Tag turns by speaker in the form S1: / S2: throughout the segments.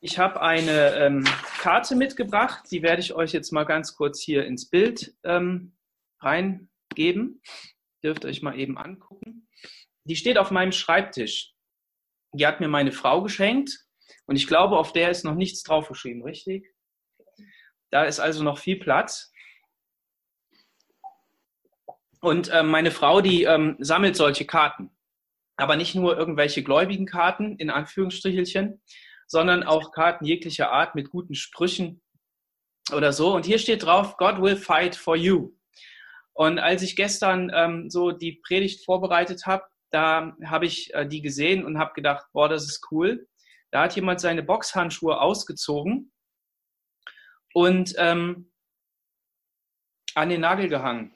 S1: Ich habe eine ähm, Karte mitgebracht, die werde ich euch jetzt mal ganz kurz hier ins Bild ähm, reingeben. Dürft ihr euch mal eben angucken. Die steht auf meinem Schreibtisch. Die hat mir meine Frau geschenkt und ich glaube, auf der ist noch nichts draufgeschrieben, richtig? Da ist also noch viel Platz. Und äh, meine Frau, die ähm, sammelt solche Karten. Aber nicht nur irgendwelche gläubigen Karten, in Anführungsstrichelchen, sondern auch Karten jeglicher Art mit guten Sprüchen oder so. Und hier steht drauf, God will fight for you. Und als ich gestern ähm, so die Predigt vorbereitet habe, da habe ich äh, die gesehen und habe gedacht, boah, das ist cool. Da hat jemand seine Boxhandschuhe ausgezogen und ähm, an den Nagel gehangen.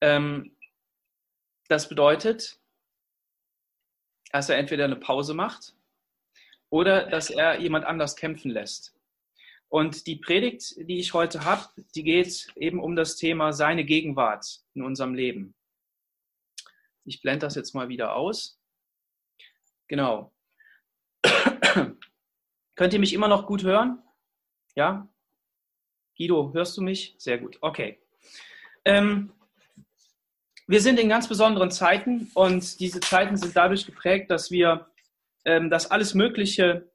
S1: Ähm, das bedeutet, dass er entweder eine Pause macht oder dass er jemand anders kämpfen lässt. Und die Predigt, die ich heute habe, die geht eben um das Thema seine Gegenwart in unserem Leben. Ich blende das jetzt mal wieder aus. Genau. Könnt ihr mich immer noch gut hören? Ja? Guido, hörst du mich? Sehr gut. Okay. Ähm, wir sind in ganz besonderen Zeiten und diese Zeiten sind dadurch geprägt, dass wir, ähm, dass alles Mögliche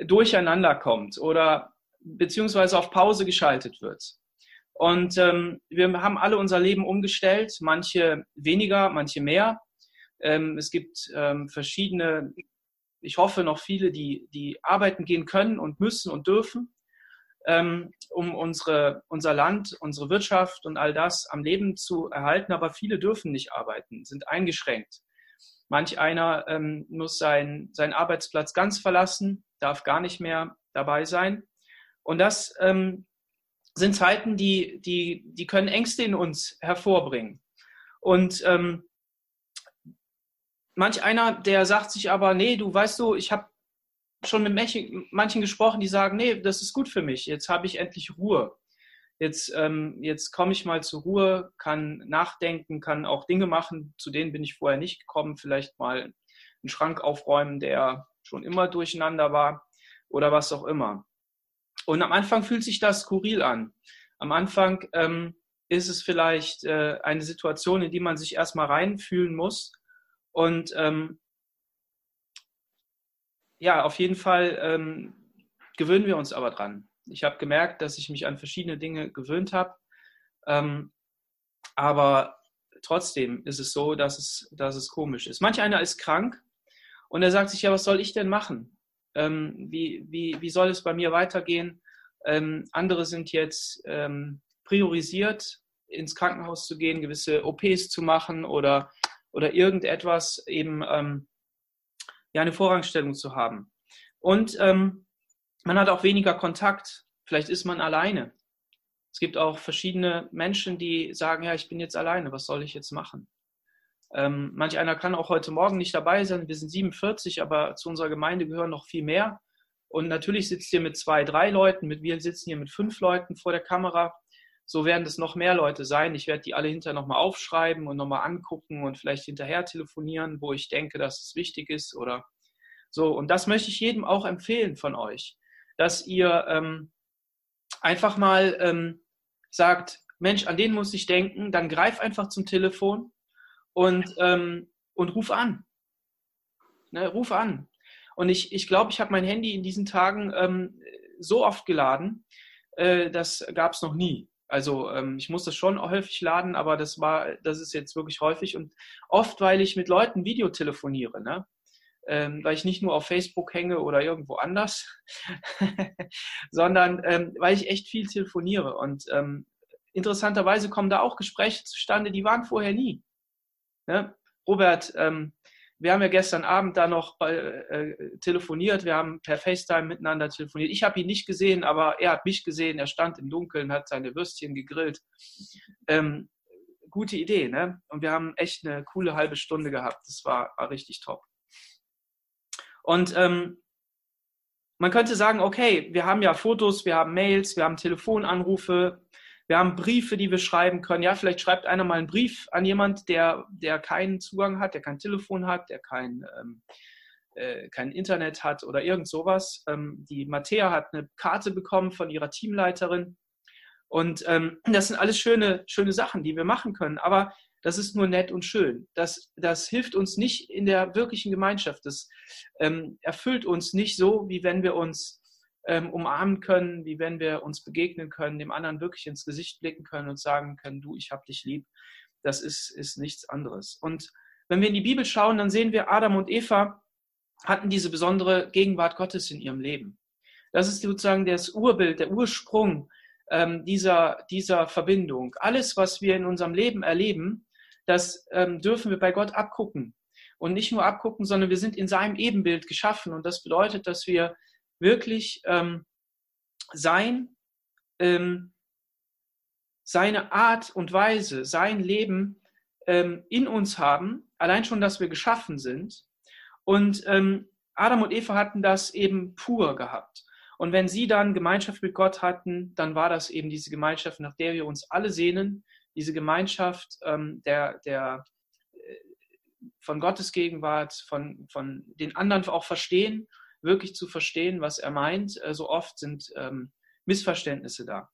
S1: durcheinander kommt oder beziehungsweise auf Pause geschaltet wird. Und ähm, wir haben alle unser Leben umgestellt, manche weniger, manche mehr. Ähm, es gibt ähm, verschiedene, ich hoffe noch viele, die, die arbeiten gehen können und müssen und dürfen ähm, um unsere, unser Land, unsere Wirtschaft und all das am Leben zu erhalten. Aber viele dürfen nicht arbeiten, sind eingeschränkt. Manch einer ähm, muss sein, seinen Arbeitsplatz ganz verlassen, darf gar nicht mehr dabei sein. Und das ähm, sind Zeiten, die, die, die können Ängste in uns hervorbringen. Und ähm, manch einer, der sagt sich aber, nee, du weißt du, ich habe schon mit manchen, gesprochen, die sagen, nee, das ist gut für mich. Jetzt habe ich endlich Ruhe. Jetzt, ähm, jetzt komme ich mal zur Ruhe, kann nachdenken, kann auch Dinge machen, zu denen bin ich vorher nicht gekommen. Vielleicht mal einen Schrank aufräumen, der schon immer durcheinander war oder was auch immer. Und am Anfang fühlt sich das skurril an. Am Anfang ähm, ist es vielleicht äh, eine Situation, in die man sich erstmal reinfühlen muss. Und ähm, ja, auf jeden Fall ähm, gewöhnen wir uns aber dran. Ich habe gemerkt, dass ich mich an verschiedene Dinge gewöhnt habe. Ähm, aber trotzdem ist es so, dass es, dass es komisch ist. Manch einer ist krank und er sagt sich, ja, was soll ich denn machen? Ähm, wie, wie, wie soll es bei mir weitergehen? Ähm, andere sind jetzt ähm, priorisiert, ins Krankenhaus zu gehen, gewisse OPs zu machen oder, oder irgendetwas eben ähm, ja eine Vorrangstellung zu haben. Und ähm, man hat auch weniger Kontakt. Vielleicht ist man alleine. Es gibt auch verschiedene Menschen, die sagen, ja, ich bin jetzt alleine, was soll ich jetzt machen? Ähm, manch einer kann auch heute Morgen nicht dabei sein. Wir sind 47, aber zu unserer Gemeinde gehören noch viel mehr. Und natürlich sitzt ihr mit zwei, drei Leuten, mit wir sitzen hier mit fünf Leuten vor der Kamera. So werden es noch mehr Leute sein. Ich werde die alle hinterher nochmal aufschreiben und nochmal angucken und vielleicht hinterher telefonieren, wo ich denke, dass es wichtig ist. Oder so, und das möchte ich jedem auch empfehlen von euch, dass ihr ähm, einfach mal ähm, sagt, Mensch, an den muss ich denken, dann greif einfach zum Telefon und, ähm, und ruf an. Ne, ruf an. Und ich glaube, ich, glaub, ich habe mein Handy in diesen Tagen ähm, so oft geladen, äh, das gab es noch nie. Also ähm, ich muss das schon häufig laden, aber das war, das ist jetzt wirklich häufig und oft, weil ich mit Leuten Videotelefoniere, ne? Ähm, weil ich nicht nur auf Facebook hänge oder irgendwo anders, sondern ähm, weil ich echt viel telefoniere. Und ähm, interessanterweise kommen da auch Gespräche zustande, die waren vorher nie. Ne? Robert, ähm, wir haben ja gestern Abend da noch äh, äh, telefoniert, wir haben per FaceTime miteinander telefoniert. Ich habe ihn nicht gesehen, aber er hat mich gesehen. Er stand im Dunkeln, hat seine Würstchen gegrillt. Ähm, gute Idee, ne? Und wir haben echt eine coole halbe Stunde gehabt. Das war, war richtig top. Und ähm, man könnte sagen, okay, wir haben ja Fotos, wir haben Mails, wir haben Telefonanrufe, wir haben Briefe, die wir schreiben können. Ja, vielleicht schreibt einer mal einen Brief an jemand, der, der keinen Zugang hat, der kein Telefon hat, der kein, ähm, äh, kein Internet hat oder irgend sowas. Ähm, die Mattea hat eine Karte bekommen von ihrer Teamleiterin. Und ähm, das sind alles schöne, schöne Sachen, die wir machen können. Aber das ist nur nett und schön. Das, das hilft uns nicht in der wirklichen Gemeinschaft. Das ähm, erfüllt uns nicht so, wie wenn wir uns ähm, umarmen können, wie wenn wir uns begegnen können, dem anderen wirklich ins Gesicht blicken können und sagen können, du, ich habe dich lieb. Das ist, ist nichts anderes. Und wenn wir in die Bibel schauen, dann sehen wir, Adam und Eva hatten diese besondere Gegenwart Gottes in ihrem Leben. Das ist sozusagen das Urbild, der Ursprung ähm, dieser, dieser Verbindung. Alles, was wir in unserem Leben erleben, das ähm, dürfen wir bei Gott abgucken. Und nicht nur abgucken, sondern wir sind in seinem Ebenbild geschaffen. Und das bedeutet, dass wir wirklich ähm, sein, ähm, seine Art und Weise, sein Leben ähm, in uns haben, allein schon, dass wir geschaffen sind. Und ähm, Adam und Eva hatten das eben pur gehabt. Und wenn sie dann Gemeinschaft mit Gott hatten, dann war das eben diese Gemeinschaft, nach der wir uns alle sehnen, diese Gemeinschaft ähm, der, der, äh, von Gottes Gegenwart, von, von den anderen auch verstehen, wirklich zu verstehen, was er meint. Äh, so oft sind ähm, Missverständnisse da.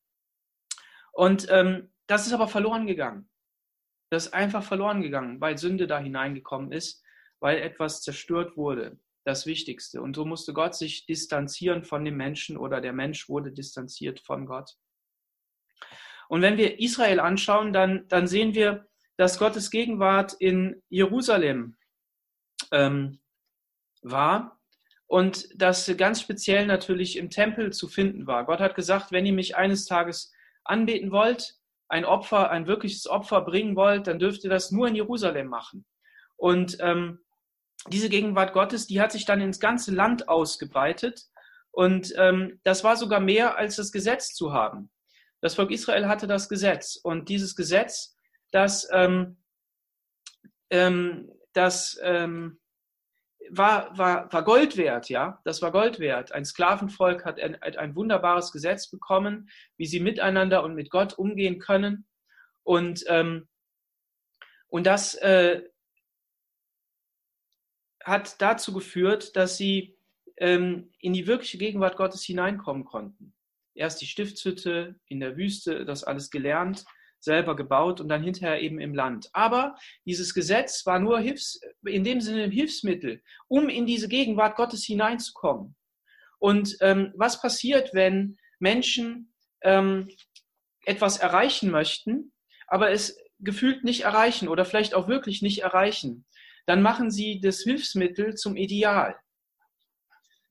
S1: Und ähm, das ist aber verloren gegangen. Das ist einfach verloren gegangen, weil Sünde da hineingekommen ist, weil etwas zerstört wurde, das Wichtigste. Und so musste Gott sich distanzieren von dem Menschen oder der Mensch wurde distanziert von Gott. Und wenn wir Israel anschauen, dann, dann sehen wir, dass Gottes Gegenwart in Jerusalem ähm, war und das ganz speziell natürlich im Tempel zu finden war. Gott hat gesagt, wenn ihr mich eines Tages anbeten wollt, ein Opfer, ein wirkliches Opfer bringen wollt, dann dürft ihr das nur in Jerusalem machen. Und ähm, diese Gegenwart Gottes, die hat sich dann ins ganze Land ausgebreitet. Und ähm, das war sogar mehr als das Gesetz zu haben. Das Volk Israel hatte das Gesetz und dieses Gesetz, das, ähm, ähm, das ähm, war, war, war Gold wert, ja, das war Gold wert. Ein Sklavenvolk hat ein, ein wunderbares Gesetz bekommen, wie sie miteinander und mit Gott umgehen können. Und, ähm, und das äh, hat dazu geführt, dass sie ähm, in die wirkliche Gegenwart Gottes hineinkommen konnten erst die Stiftshütte in der Wüste, das alles gelernt, selber gebaut und dann hinterher eben im Land. Aber dieses Gesetz war nur Hilfs, in dem Sinne Hilfsmittel, um in diese Gegenwart Gottes hineinzukommen. Und ähm, was passiert, wenn Menschen ähm, etwas erreichen möchten, aber es gefühlt nicht erreichen oder vielleicht auch wirklich nicht erreichen? Dann machen sie das Hilfsmittel zum Ideal.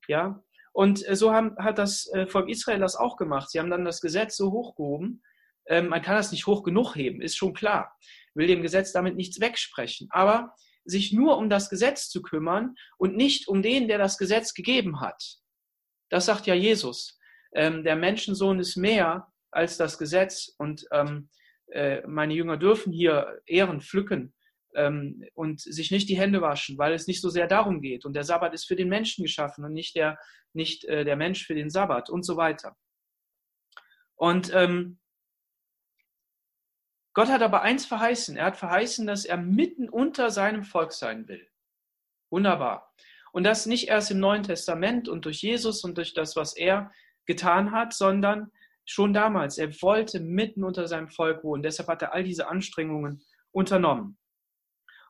S1: Ja, und äh, so haben, hat das äh, Volk Israel das auch gemacht. Sie haben dann das Gesetz so hochgehoben. Ähm, man kann das nicht hoch genug heben, ist schon klar. Will dem Gesetz damit nichts wegsprechen. Aber sich nur um das Gesetz zu kümmern und nicht um den, der das Gesetz gegeben hat. Das sagt ja Jesus. Ähm, der Menschensohn ist mehr als das Gesetz und ähm, äh, meine Jünger dürfen hier Ehren pflücken ähm, und sich nicht die Hände waschen, weil es nicht so sehr darum geht. Und der Sabbat ist für den Menschen geschaffen und nicht der, nicht, äh, der Mensch für den Sabbat und so weiter. Und ähm, Gott hat aber eins verheißen. Er hat verheißen, dass er mitten unter seinem Volk sein will. Wunderbar. Und das nicht erst im Neuen Testament und durch Jesus und durch das, was er getan hat, sondern schon damals. Er wollte mitten unter seinem Volk wohnen. Deshalb hat er all diese Anstrengungen unternommen.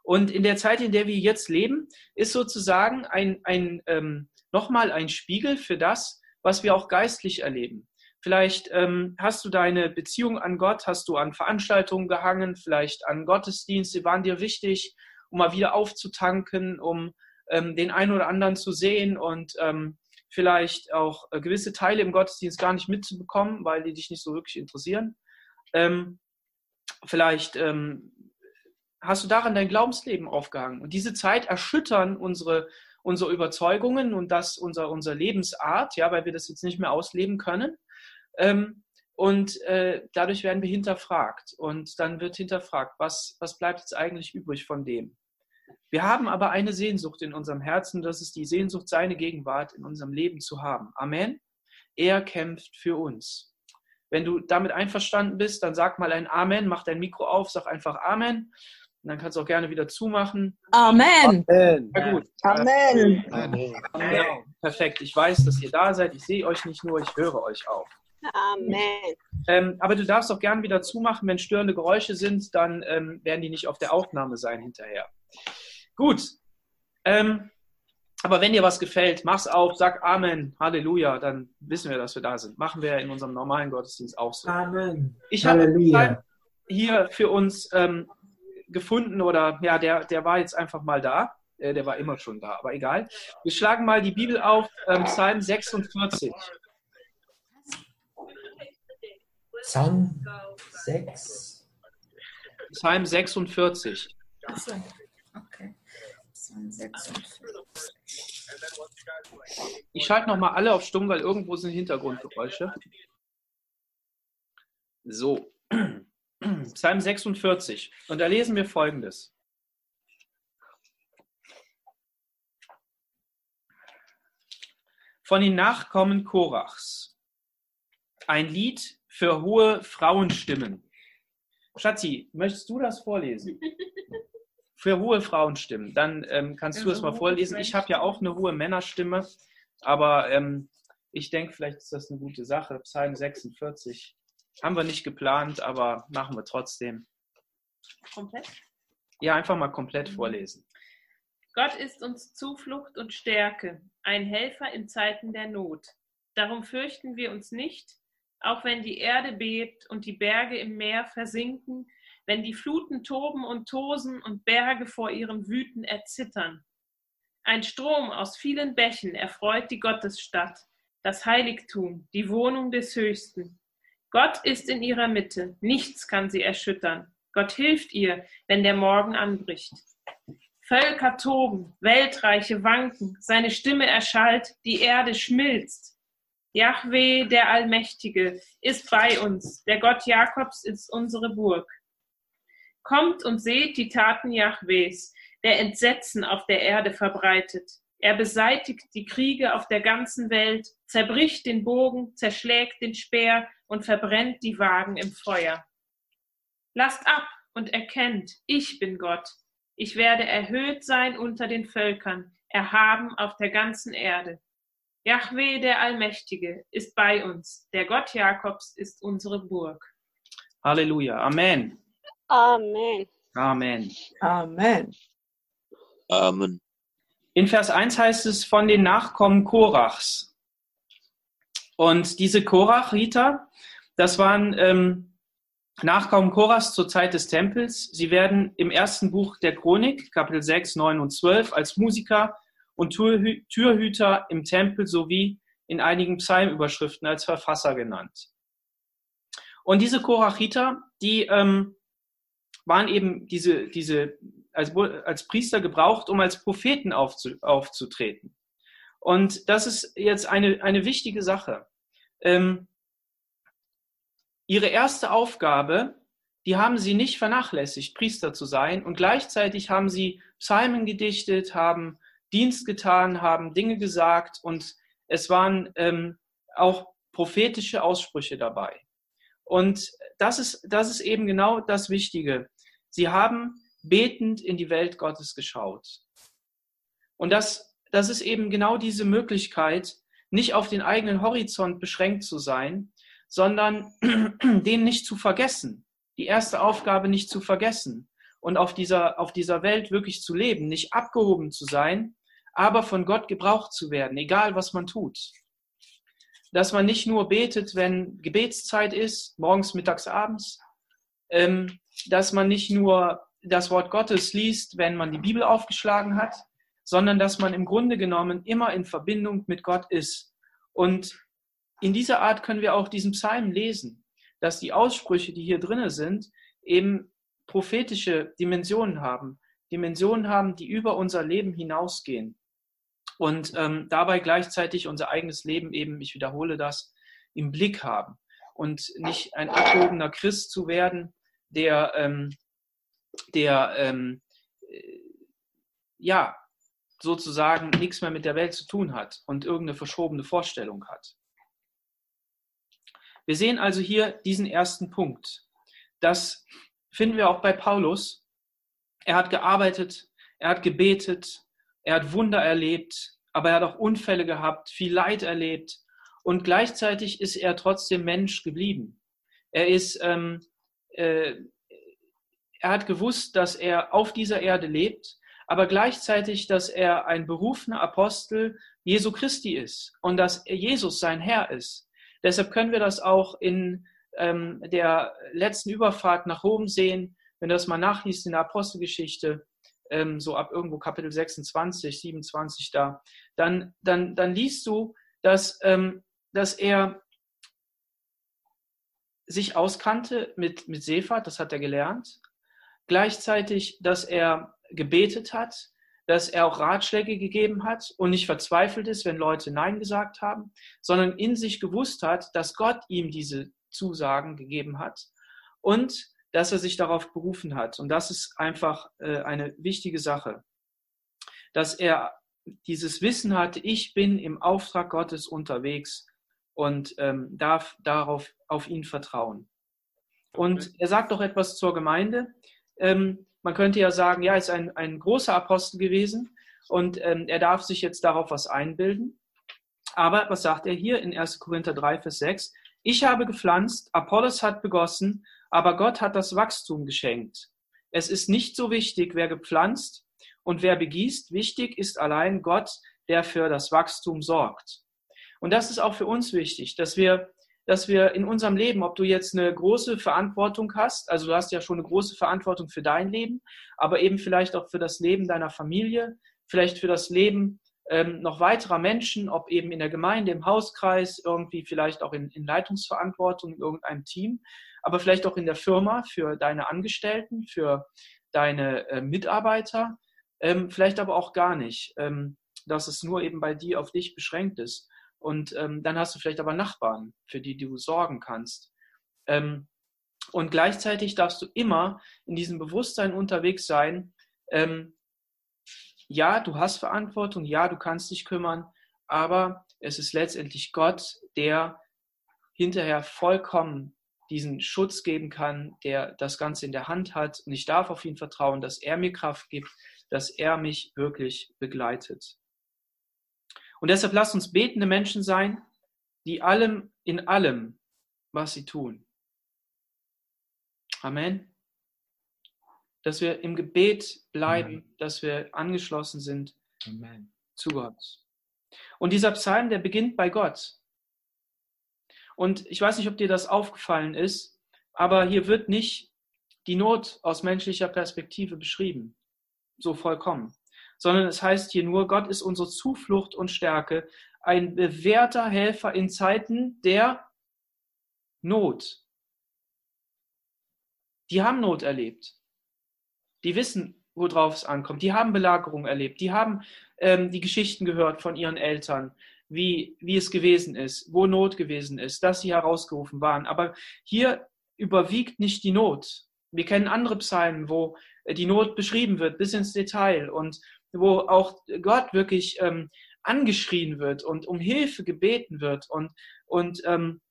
S1: Und in der Zeit, in der wir jetzt leben, ist sozusagen ein, ein ähm, nochmal ein Spiegel für das, was wir auch geistlich erleben. Vielleicht ähm, hast du deine Beziehung an Gott, hast du an Veranstaltungen gehangen, vielleicht an Gottesdienste, waren dir wichtig, um mal wieder aufzutanken, um ähm, den einen oder anderen zu sehen und ähm, vielleicht auch äh, gewisse Teile im Gottesdienst gar nicht mitzubekommen, weil die dich nicht so wirklich interessieren. Ähm, vielleicht ähm, hast du daran dein Glaubensleben aufgehangen. Und diese Zeit erschüttern unsere, unsere Überzeugungen und das unser, unsere Lebensart, ja, weil wir das jetzt nicht mehr ausleben können. Ähm, und äh, dadurch werden wir hinterfragt. Und dann wird hinterfragt, was, was bleibt jetzt eigentlich übrig von dem? Wir haben aber eine Sehnsucht in unserem Herzen, das ist die Sehnsucht, seine Gegenwart in unserem Leben zu haben. Amen. Er kämpft für uns. Wenn du damit einverstanden bist, dann sag mal ein Amen, mach dein Mikro auf, sag einfach Amen. Und dann kannst du auch gerne wieder zumachen.
S2: Amen.
S3: Amen.
S1: Ja, gut.
S4: Amen.
S1: Genau. Perfekt. Ich weiß, dass ihr da seid. Ich sehe euch nicht nur, ich höre euch auch.
S4: Amen.
S1: Ähm, aber du darfst auch gerne wieder zumachen. Wenn störende Geräusche sind, dann ähm, werden die nicht auf der Aufnahme sein hinterher. Gut. Ähm, aber wenn dir was gefällt, mach's auf, sag Amen, Halleluja, dann wissen wir, dass wir da sind. Machen wir in unserem normalen Gottesdienst auch so.
S3: Amen.
S1: Ich habe hier für uns ähm, gefunden oder ja, der, der war jetzt einfach mal da. Äh, der war immer schon da, aber egal. Wir schlagen mal die Bibel auf, ähm, Psalm 46.
S3: Psalm 6.
S1: Psalm 46.
S2: Achso, okay. Psalm 46.
S1: Ich schalte nochmal alle auf stumm, weil irgendwo sind Hintergrundgeräusche. So. Psalm 46. Und da lesen wir folgendes. Von den Nachkommen Korachs. Ein Lied für hohe Frauenstimmen. Schatzi, möchtest du das vorlesen? Für hohe Frauenstimmen. Dann ähm, kannst du es mal vorlesen. Ich habe ja auch eine hohe Männerstimme, aber ähm, ich denke, vielleicht ist das eine gute Sache. Psalm 46. Haben wir nicht geplant, aber machen wir trotzdem.
S5: Komplett?
S1: Ja, einfach mal komplett vorlesen.
S5: Gott ist uns Zuflucht und Stärke, ein Helfer in Zeiten der Not. Darum fürchten wir uns nicht, auch wenn die Erde bebt und die Berge im Meer versinken, wenn die Fluten toben und tosen und Berge vor ihrem Wüten erzittern. Ein Strom aus vielen Bächen erfreut die Gottesstadt, das Heiligtum, die Wohnung des Höchsten. Gott ist in ihrer Mitte, nichts kann sie erschüttern. Gott hilft ihr, wenn der Morgen anbricht. Völker toben, Weltreiche wanken, seine Stimme erschallt, die Erde schmilzt. Jahweh, der Allmächtige, ist bei uns, der Gott Jakobs ist unsere Burg. Kommt und seht die Taten Jahwes, der Entsetzen auf der Erde verbreitet. Er beseitigt die Kriege auf der ganzen Welt, zerbricht den Bogen, zerschlägt den Speer und verbrennt die Wagen im Feuer. Lasst ab und erkennt, ich bin Gott. Ich werde erhöht sein unter den Völkern, erhaben auf der ganzen Erde. Jahweh, der Allmächtige, ist bei uns. Der Gott Jakobs ist unsere Burg.
S1: Halleluja. Amen.
S4: Amen.
S1: Amen.
S2: Amen.
S6: Amen.
S1: In Vers 1 heißt es von den Nachkommen Korachs. Und diese Korachiter, das waren ähm, Nachkommen Korachs zur Zeit des Tempels. Sie werden im ersten Buch der Chronik, Kapitel 6, 9 und 12, als Musiker und Türhü Türhüter im Tempel sowie in einigen Psalmüberschriften als Verfasser genannt. Und diese Korachiter, die ähm, waren eben diese, diese als, als Priester gebraucht, um als Propheten aufzu, aufzutreten. Und das ist jetzt eine, eine wichtige Sache. Ähm, ihre erste Aufgabe, die haben sie nicht vernachlässigt, Priester zu sein. Und gleichzeitig haben sie Psalmen gedichtet, haben Dienst getan, haben Dinge gesagt und es waren ähm, auch prophetische Aussprüche dabei. Und das ist, das ist eben genau das Wichtige. Sie haben betend in die Welt Gottes geschaut. Und das, das ist eben genau diese Möglichkeit, nicht auf den eigenen Horizont beschränkt zu sein, sondern den nicht zu vergessen, die erste Aufgabe nicht zu vergessen und auf dieser, auf dieser Welt wirklich zu leben, nicht abgehoben zu sein, aber von Gott gebraucht zu werden, egal was man tut. Dass man nicht nur betet, wenn Gebetszeit ist, morgens, mittags, abends, ähm, dass man nicht nur das Wort Gottes liest, wenn man die Bibel aufgeschlagen hat, sondern dass man im Grunde genommen immer in Verbindung mit Gott ist. Und in dieser Art können wir auch diesen Psalm lesen, dass die Aussprüche, die hier drinne sind, eben prophetische Dimensionen haben, Dimensionen haben, die über unser Leben hinausgehen und ähm, dabei gleichzeitig unser eigenes Leben eben, ich wiederhole das, im Blick haben und nicht ein abgehobener Christ zu werden, der, ähm, der ähm, äh, ja sozusagen nichts mehr mit der Welt zu tun hat und irgendeine verschobene Vorstellung hat. Wir sehen also hier diesen ersten Punkt. Das finden wir auch bei Paulus. Er hat gearbeitet, er hat gebetet, er hat Wunder erlebt, aber er hat auch Unfälle gehabt, viel Leid erlebt und gleichzeitig ist er trotzdem Mensch geblieben. Er ist, ähm, äh, er hat gewusst, dass er auf dieser Erde lebt, aber gleichzeitig, dass er ein berufener Apostel Jesu Christi ist und dass Jesus sein Herr ist. Deshalb können wir das auch in ähm, der letzten Überfahrt nach Rom sehen, wenn du das mal nachliest in der Apostelgeschichte, ähm, so ab irgendwo Kapitel 26, 27 da, dann, dann, dann liest du, dass, ähm, dass er sich auskannte mit, mit Seefahrt, das hat er gelernt. Gleichzeitig, dass er gebetet hat, dass er auch Ratschläge gegeben hat und nicht verzweifelt ist, wenn Leute Nein gesagt haben, sondern in sich gewusst hat, dass Gott ihm diese Zusagen gegeben hat und dass er sich darauf berufen hat. Und das ist einfach äh, eine wichtige Sache, dass er dieses Wissen hatte, ich bin im Auftrag Gottes unterwegs und ähm, darf darauf auf ihn vertrauen. Und er sagt doch etwas zur Gemeinde. Ähm, man könnte ja sagen, ja, er ist ein, ein großer Apostel gewesen und ähm, er darf sich jetzt darauf was einbilden. Aber was sagt er hier in 1. Korinther 3, Vers 6? Ich habe gepflanzt, Apollos hat begossen, aber Gott hat das Wachstum geschenkt. Es ist nicht so wichtig, wer gepflanzt und wer begießt. Wichtig ist allein Gott, der für das Wachstum sorgt. Und das ist auch für uns wichtig, dass wir, dass wir in unserem Leben, ob du jetzt eine große Verantwortung hast, also du hast ja schon eine große Verantwortung für dein Leben, aber eben vielleicht auch für das Leben deiner Familie, vielleicht für das Leben ähm, noch weiterer Menschen, ob eben in der Gemeinde, im Hauskreis, irgendwie vielleicht auch in, in Leitungsverantwortung in irgendeinem Team, aber vielleicht auch in der Firma für deine Angestellten, für deine äh, Mitarbeiter, ähm, vielleicht aber auch gar nicht, ähm, dass es nur eben bei dir auf dich beschränkt ist. Und ähm, dann hast du vielleicht aber Nachbarn, für die du sorgen kannst. Ähm, und gleichzeitig darfst du immer in diesem Bewusstsein unterwegs sein, ähm, ja, du hast Verantwortung, ja, du kannst dich kümmern, aber es ist letztendlich Gott, der hinterher vollkommen diesen Schutz geben kann, der das Ganze in der Hand hat. Und ich darf auf ihn vertrauen, dass er mir Kraft gibt, dass er mich wirklich begleitet. Und deshalb lasst uns betende Menschen sein, die allem in allem, was sie tun. Amen. Dass wir im Gebet bleiben, dass wir angeschlossen sind
S3: Amen.
S1: zu Gott. Und dieser Psalm, der beginnt bei Gott. Und ich weiß nicht, ob dir das aufgefallen ist, aber hier wird nicht die Not aus menschlicher Perspektive beschrieben, so vollkommen, sondern es heißt hier nur, Gott ist unsere Zuflucht und Stärke, ein bewährter Helfer in Zeiten der Not. Die haben Not erlebt. Die wissen, worauf es ankommt. Die haben Belagerung erlebt. Die haben ähm, die Geschichten gehört von ihren Eltern, wie, wie es gewesen ist, wo Not gewesen ist, dass sie herausgerufen waren. Aber hier überwiegt nicht die Not. Wir kennen andere Psalmen, wo die Not beschrieben wird bis ins Detail und wo auch Gott wirklich ähm, angeschrien wird und um Hilfe gebeten wird. Und, und ähm,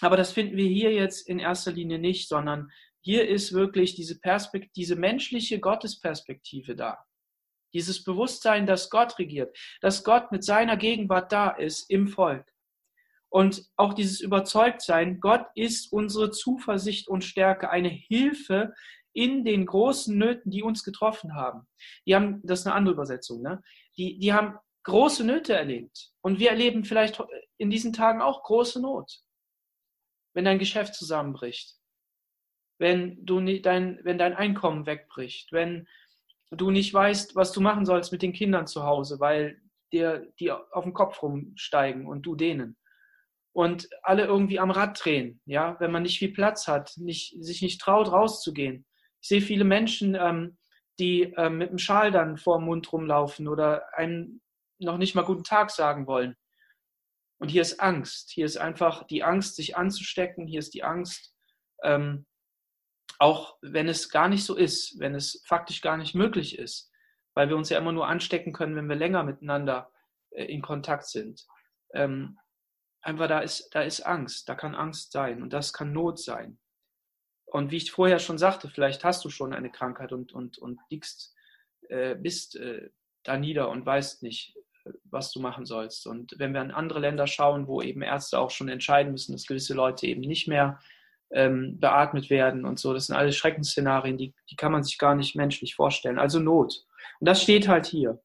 S1: aber das finden wir hier jetzt in erster Linie nicht, sondern hier ist wirklich diese, Perspekt diese menschliche Gottesperspektive da. Dieses Bewusstsein, dass Gott regiert, dass Gott mit seiner Gegenwart da ist im Volk. Und auch dieses Überzeugtsein, Gott ist unsere Zuversicht und Stärke, eine Hilfe in den großen Nöten, die uns getroffen haben. Die haben, das ist eine andere Übersetzung, ne? Die, die haben große Nöte erlebt. Und wir erleben vielleicht in diesen Tagen auch große Not. Wenn dein Geschäft zusammenbricht, wenn du nicht dein, wenn dein Einkommen wegbricht, wenn du nicht weißt, was du machen sollst mit den Kindern zu Hause, weil dir die auf den Kopf rumsteigen und du denen. Und alle irgendwie am Rad drehen, ja, wenn man nicht viel Platz hat, nicht, sich nicht traut, rauszugehen. Ich sehe viele Menschen, ähm, die ähm, mit dem Schal dann vor dem Mund rumlaufen oder einem noch nicht mal guten Tag sagen wollen. Und hier ist Angst. Hier ist einfach die Angst, sich anzustecken. Hier ist die Angst, ähm, auch wenn es gar nicht so ist, wenn es faktisch gar nicht möglich ist, weil wir uns ja immer nur anstecken können, wenn wir länger miteinander äh, in Kontakt sind. Ähm, einfach da ist, da ist Angst, da kann Angst sein und das kann Not sein. Und wie ich vorher schon sagte, vielleicht hast du schon eine Krankheit und, und, und liegst, äh, bist äh, da nieder und weißt nicht, was du machen sollst. Und wenn wir an andere Länder schauen, wo eben Ärzte auch schon entscheiden müssen, dass gewisse Leute eben nicht mehr ähm, beatmet werden und so, das sind alles Schreckensszenarien, die, die kann man sich gar nicht menschlich vorstellen. Also Not. Und das steht halt hier.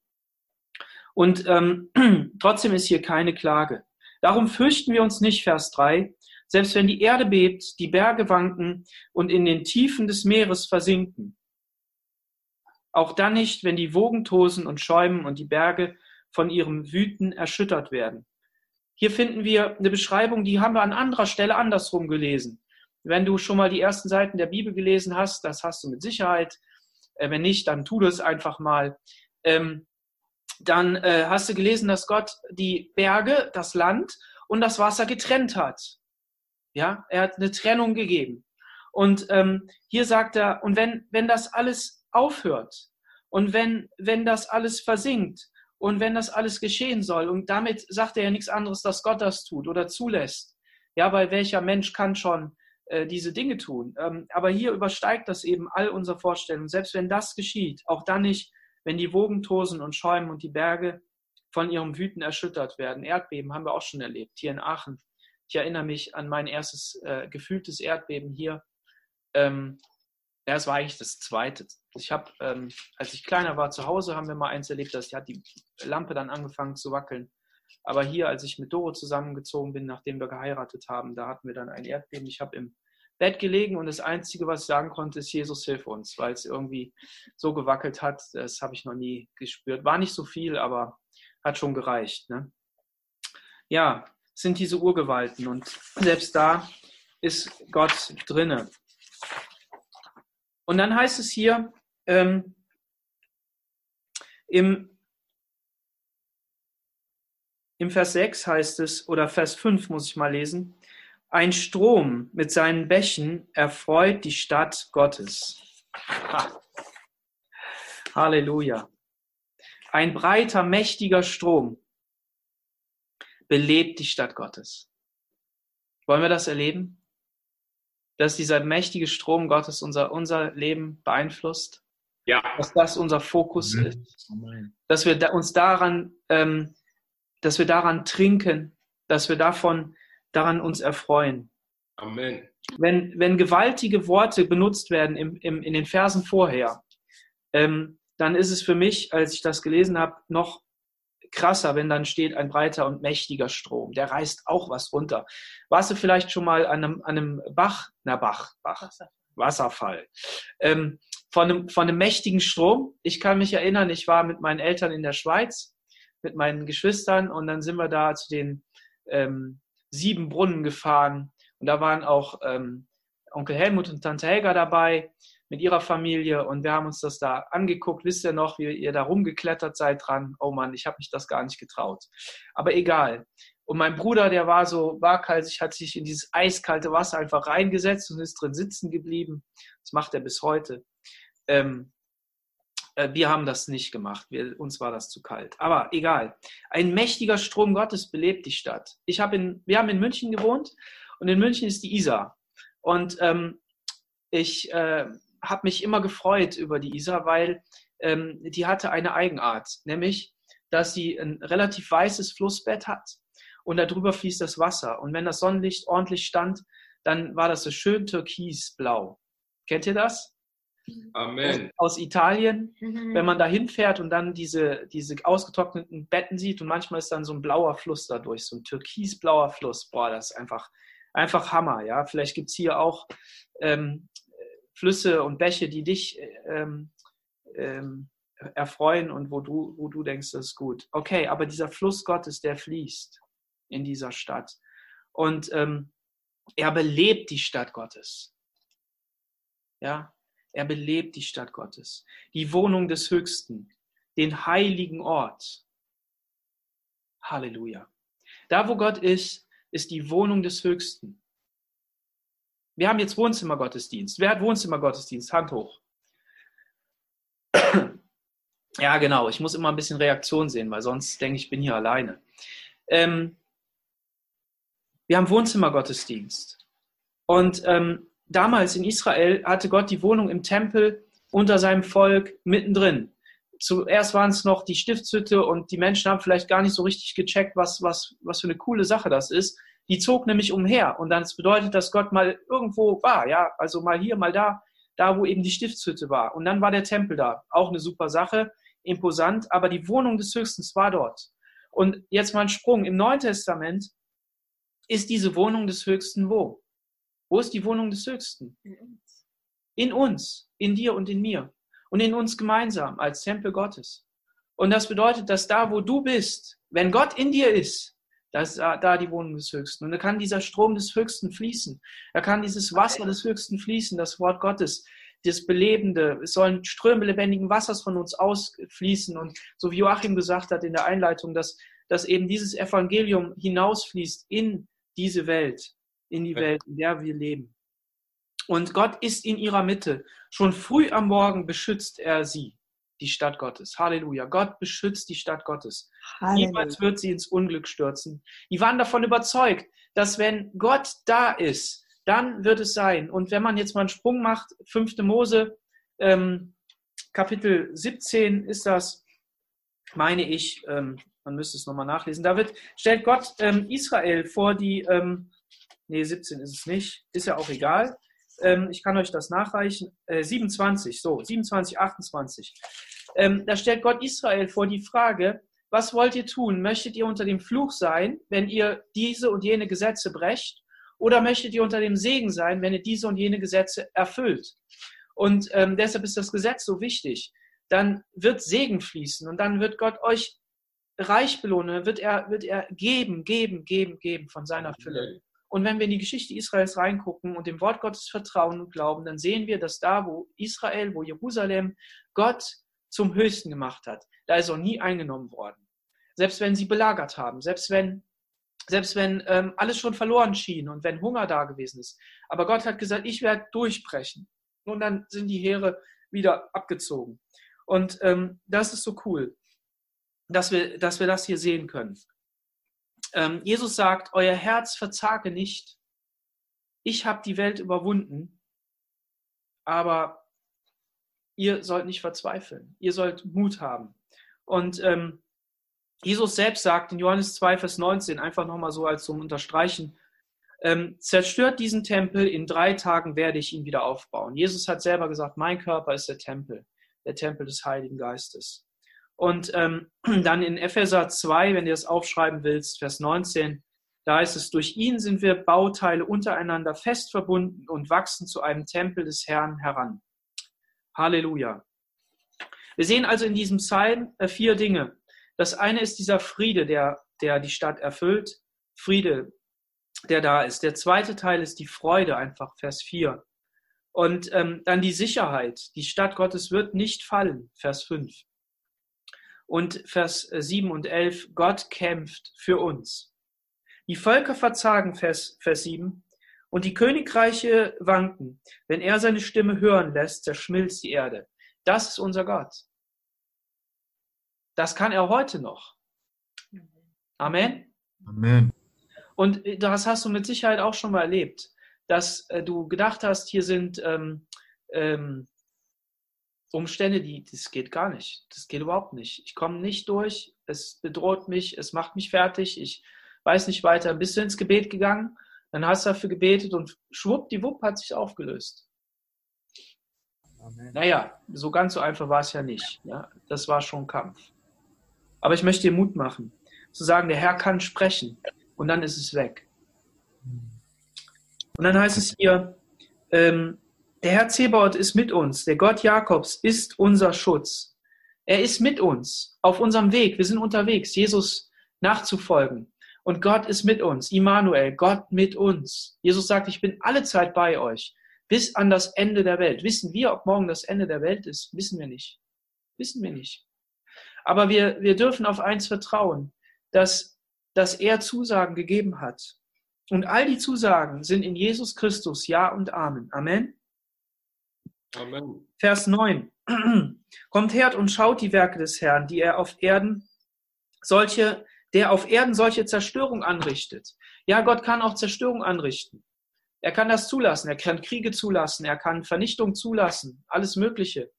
S1: Und ähm, trotzdem ist hier keine Klage. Darum fürchten wir uns nicht, Vers 3, selbst wenn die Erde bebt, die Berge wanken und in den Tiefen des Meeres versinken. Auch dann nicht, wenn die Wogen tosen und schäumen und die Berge von ihrem Wüten erschüttert werden. Hier finden wir eine Beschreibung, die haben wir an anderer Stelle andersrum gelesen. Wenn du schon mal die ersten Seiten der Bibel gelesen hast, das hast du mit Sicherheit. Äh, wenn nicht, dann tu das einfach mal. Ähm, dann äh, hast du gelesen, dass Gott die Berge, das Land und das Wasser getrennt hat. Ja, er hat eine Trennung gegeben. Und ähm, hier sagt er, und wenn, wenn das alles aufhört und wenn, wenn das alles versinkt und wenn das alles geschehen soll, und damit sagt er ja nichts anderes, dass Gott das tut oder zulässt. Ja, weil welcher Mensch kann schon äh, diese Dinge tun? Ähm, aber hier übersteigt das eben all unsere Vorstellungen. Selbst wenn das geschieht, auch dann nicht, wenn die Wogen tosen und schäumen und die Berge von ihrem Wüten erschüttert werden. Erdbeben haben wir auch schon erlebt, hier in Aachen. Ich erinnere mich an mein erstes äh, gefühltes Erdbeben hier. Ähm, ja, es war eigentlich das zweite. Ich habe, ähm, als ich kleiner war zu Hause, haben wir mal eins erlebt, dass hat die Lampe dann angefangen zu wackeln. Aber hier, als ich mit Doro zusammengezogen bin, nachdem wir geheiratet haben, da hatten wir dann ein Erdbeben. Ich habe im Bett gelegen und das Einzige, was ich sagen konnte, ist, Jesus hilf uns, weil es irgendwie so gewackelt hat. Das habe ich noch nie gespürt. War nicht so viel, aber hat schon gereicht. Ne? Ja, sind diese Urgewalten und selbst da ist Gott drinne. Und dann heißt es hier ähm, im, im Vers 6 heißt es, oder Vers 5 muss ich mal lesen, ein Strom mit seinen Bächen erfreut die Stadt Gottes. Ha. Halleluja. Ein breiter, mächtiger Strom belebt die Stadt Gottes. Wollen wir das erleben? Dass dieser mächtige Strom Gottes unser, unser Leben beeinflusst?
S7: Ja.
S1: Dass das unser Fokus
S7: Mhm.
S1: ist? Dass wir uns daran, ähm, dass wir daran trinken, dass wir davon daran uns erfreuen.
S7: Amen.
S1: Wenn, wenn gewaltige Worte benutzt werden im, im, in den Versen vorher, ähm, dann ist es für mich, als ich das gelesen habe, noch krasser, wenn dann steht ein breiter und mächtiger Strom. Der reißt auch was runter. Warst du vielleicht schon mal an einem, an einem Bach, na Bach, Bach, Wasserfall, ähm, von, einem, von einem mächtigen Strom? Ich kann mich erinnern, ich war mit meinen Eltern in der Schweiz, mit meinen Geschwistern und dann sind wir da zu den ähm, sieben Brunnen gefahren und da waren auch ähm, Onkel Helmut und Tante Helga dabei mit ihrer Familie und wir haben uns das da angeguckt. Wisst ihr noch, wie ihr da rumgeklettert seid dran? Oh Mann, ich habe mich das gar nicht getraut. Aber egal. Und mein Bruder, der war so waghalsig, hat sich in dieses eiskalte Wasser einfach reingesetzt und ist drin sitzen geblieben. Das macht er bis heute. Ähm, äh, wir haben das nicht gemacht. Wir, uns war das zu kalt. Aber egal. Ein mächtiger Strom Gottes belebt die Stadt. Ich hab in, wir haben in München gewohnt und in München ist die Isar. Und ähm, ich äh, habe mich immer gefreut über die Isar, weil ähm, die hatte eine Eigenart, nämlich, dass sie ein relativ weißes Flussbett hat und darüber fließt das Wasser. Und wenn das Sonnenlicht ordentlich stand, dann war das so schön türkisblau. Kennt ihr das?
S7: Amen.
S1: Aus Italien,
S5: Mhm.
S1: wenn man da hinfährt und dann diese, diese ausgetrockneten Betten sieht und manchmal ist dann so ein blauer Fluss dadurch, so ein türkisblauer Fluss. Boah, das ist einfach, einfach Hammer. Ja, vielleicht gibt es hier auch ähm, Flüsse und Bäche, die dich ähm, ähm, erfreuen und wo du, wo du denkst, das ist gut. Okay, aber dieser Fluss Gottes, der fließt in dieser Stadt. Und ähm, er belebt die Stadt Gottes. Ja, er belebt die Stadt Gottes, die Wohnung des Höchsten, den heiligen Ort. Halleluja. Da, wo Gott ist, ist die Wohnung des Höchsten. Wir haben jetzt Wohnzimmergottesdienst. Wer hat Wohnzimmergottesdienst? Hand hoch. Ja, genau. Ich muss immer ein bisschen Reaktion sehen, weil sonst denke ich, ich bin hier alleine. Ähm, wir haben Wohnzimmergottesdienst. Und ähm, damals in Israel hatte Gott die Wohnung im Tempel unter seinem Volk mittendrin. Zuerst waren es noch die Stiftshütte und die Menschen haben vielleicht gar nicht so richtig gecheckt, was, was, was für eine coole Sache das ist. Die zog nämlich umher und dann bedeutet, dass Gott mal irgendwo war, ja, also mal hier, mal da, da wo eben die Stiftshütte war. Und dann war der Tempel da. Auch eine super Sache, imposant, aber die Wohnung des Höchstens war dort. Und jetzt mal ein Sprung. Im Neuen Testament ist diese Wohnung des Höchsten wo? Wo ist die Wohnung des Höchsten? In uns, in dir und in mir. Und in uns gemeinsam als Tempel Gottes. Und das bedeutet, dass da, wo du bist, wenn Gott in dir ist, da ist da die Wohnung des Höchsten. Und da kann dieser Strom des Höchsten fließen. Da kann dieses Wasser des Höchsten fließen, das Wort Gottes, das Belebende. Es sollen Ströme lebendigen Wassers von uns ausfließen. Und so wie Joachim gesagt hat in der Einleitung, dass, dass eben dieses Evangelium hinausfließt in diese Welt, in die Welt, in der wir leben. Und Gott ist in ihrer Mitte. Schon früh am Morgen beschützt er sie, die Stadt Gottes. Halleluja. Gott beschützt die Stadt Gottes.
S2: Halleluja.
S1: Niemals wird sie ins Unglück stürzen. Die waren davon überzeugt, dass wenn Gott da ist, dann wird es sein. Und wenn man jetzt mal einen Sprung macht, 5. Mose, ähm, Kapitel 17 ist das, meine ich, ähm, man müsste es nochmal nachlesen. Da wird, stellt Gott ähm, Israel vor die, ähm, nee, 17 ist es nicht, ist ja auch egal. Ähm, ich kann euch das nachreichen. Äh, 27, so, 27, 28. Ähm, da stellt Gott Israel vor die Frage, was wollt ihr tun? Möchtet ihr unter dem Fluch sein, wenn ihr diese und jene Gesetze brecht? Oder möchtet ihr unter dem Segen sein, wenn ihr diese und jene Gesetze erfüllt? Und ähm, deshalb ist das Gesetz so wichtig. Dann wird Segen fließen und dann wird Gott euch reich belohnen, wird er, wird er geben, geben, geben, geben von seiner Fülle. Und wenn wir in die Geschichte Israels reingucken und dem Wort Gottes vertrauen und glauben, dann sehen wir, dass da, wo Israel, wo Jerusalem Gott zum Höchsten gemacht hat, da ist er nie eingenommen worden. Selbst wenn sie belagert haben, selbst wenn, selbst wenn ähm, alles schon verloren schien und wenn Hunger da gewesen ist. Aber Gott hat gesagt, ich werde durchbrechen. Und dann sind die Heere wieder abgezogen. Und ähm, das ist so cool, dass wir, dass wir das hier sehen können. Ähm, Jesus sagt, euer Herz verzage nicht. Ich habe die Welt überwunden, aber ihr sollt nicht verzweifeln. Ihr sollt Mut haben. Und ähm, Jesus selbst sagt in Johannes 2, Vers 19, einfach nochmal so als zum Unterstreichen, ähm, zerstört diesen Tempel, in drei Tagen werde ich ihn wieder aufbauen. Jesus hat selber gesagt, mein Körper ist der Tempel, der Tempel des Heiligen Geistes. Und ähm, dann in Epheser 2, wenn du das aufschreiben willst, Vers 19, da heißt es, durch ihn sind wir Bauteile untereinander fest verbunden und wachsen zu einem Tempel des Herrn heran. Halleluja. Wir sehen also in diesem Psalm äh, vier Dinge. Das eine ist dieser Friede, der, der die Stadt erfüllt. Friede, der da ist. Der zweite Teil ist die Freude, einfach Vers 4. Und ähm, dann die Sicherheit. Die Stadt Gottes wird nicht fallen, Vers 5. Und Vers 7 und 11, Gott kämpft für uns. Die Völker verzagen, Vers, Vers 7, und die Königreiche wanken. Wenn er seine Stimme hören lässt, zerschmilzt die Erde. Das ist unser Gott. Das kann er heute noch. Amen.
S8: Amen.
S1: Und das hast du mit Sicherheit auch schon mal erlebt, dass äh, du gedacht hast, hier sind ähm, ähm, Umstände, die, das geht gar nicht. Das geht überhaupt nicht. Ich komme nicht durch. Es bedroht mich. Es macht mich fertig. Ich weiß nicht weiter. Bist du ins Gebet gegangen? Dann hast du dafür gebetet und schwuppdiwupp hat sich aufgelöst.
S8: Amen.
S1: Naja, so ganz so einfach war es ja nicht. Ja? Das war schon Kampf. Aber ich möchte dir Mut machen, zu sagen, der Herr kann sprechen und dann ist es weg. Und dann heißt es hier, ähm, der Herr Zebaoth ist mit uns, der Gott Jakobs ist unser Schutz. Er ist mit uns auf unserem Weg. Wir sind unterwegs, Jesus nachzufolgen. Und Gott ist mit uns. Immanuel, Gott mit uns. Jesus sagt, ich bin alle Zeit bei euch, bis an das Ende der Welt. Wissen wir, ob morgen das Ende der Welt ist? Wissen wir nicht. Wissen wir nicht. Aber wir, wir dürfen auf eins vertrauen, dass, dass er Zusagen gegeben hat. Und all die Zusagen sind in Jesus Christus Ja und Amen. Amen.
S7: Amen.
S1: Vers 9. Kommt her und schaut die Werke des Herrn, die er auf Erden solche, der auf Erden solche Zerstörung anrichtet. Ja, Gott kann auch Zerstörung anrichten. Er kann das zulassen. Er kann Kriege zulassen. Er kann Vernichtung zulassen. Alles Mögliche.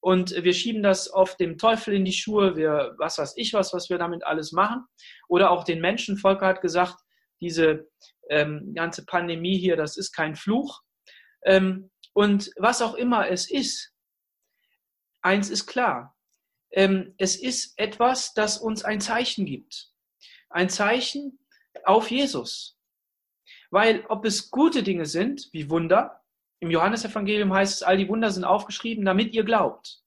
S1: Und wir schieben das oft dem Teufel in die Schuhe. Wir, was weiß ich was, was wir damit alles machen. Oder auch den Menschen. Volker hat gesagt, diese ähm, ganze Pandemie hier, das ist kein Fluch. Ähm, und was auch immer es ist, eins ist klar. Ähm, es ist etwas, das uns ein Zeichen gibt. Ein Zeichen auf Jesus. Weil ob es gute Dinge sind, wie Wunder, im Johannesevangelium heißt es, all die Wunder sind aufgeschrieben, damit ihr glaubt.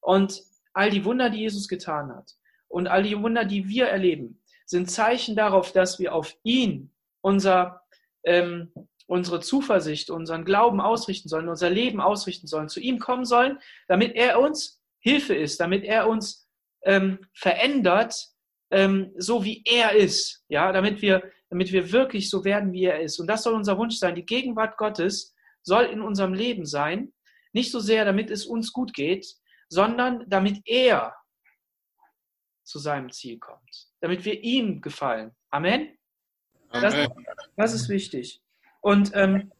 S1: Und all die Wunder, die Jesus getan hat und all die Wunder, die wir erleben, sind Zeichen darauf, dass wir auf ihn unser, ähm, unsere Zuversicht, unseren Glauben ausrichten sollen, unser Leben ausrichten sollen, zu ihm kommen sollen, damit er uns Hilfe ist, damit er uns ähm, verändert, ähm, so wie er ist, ja, damit wir damit wir wirklich so werden, wie er ist. Und das soll unser Wunsch sein. Die Gegenwart Gottes soll in unserem Leben sein, nicht so sehr, damit es uns gut geht, sondern damit er zu seinem Ziel kommt, damit wir ihm gefallen. Amen. Das, das ist wichtig. Und ähm,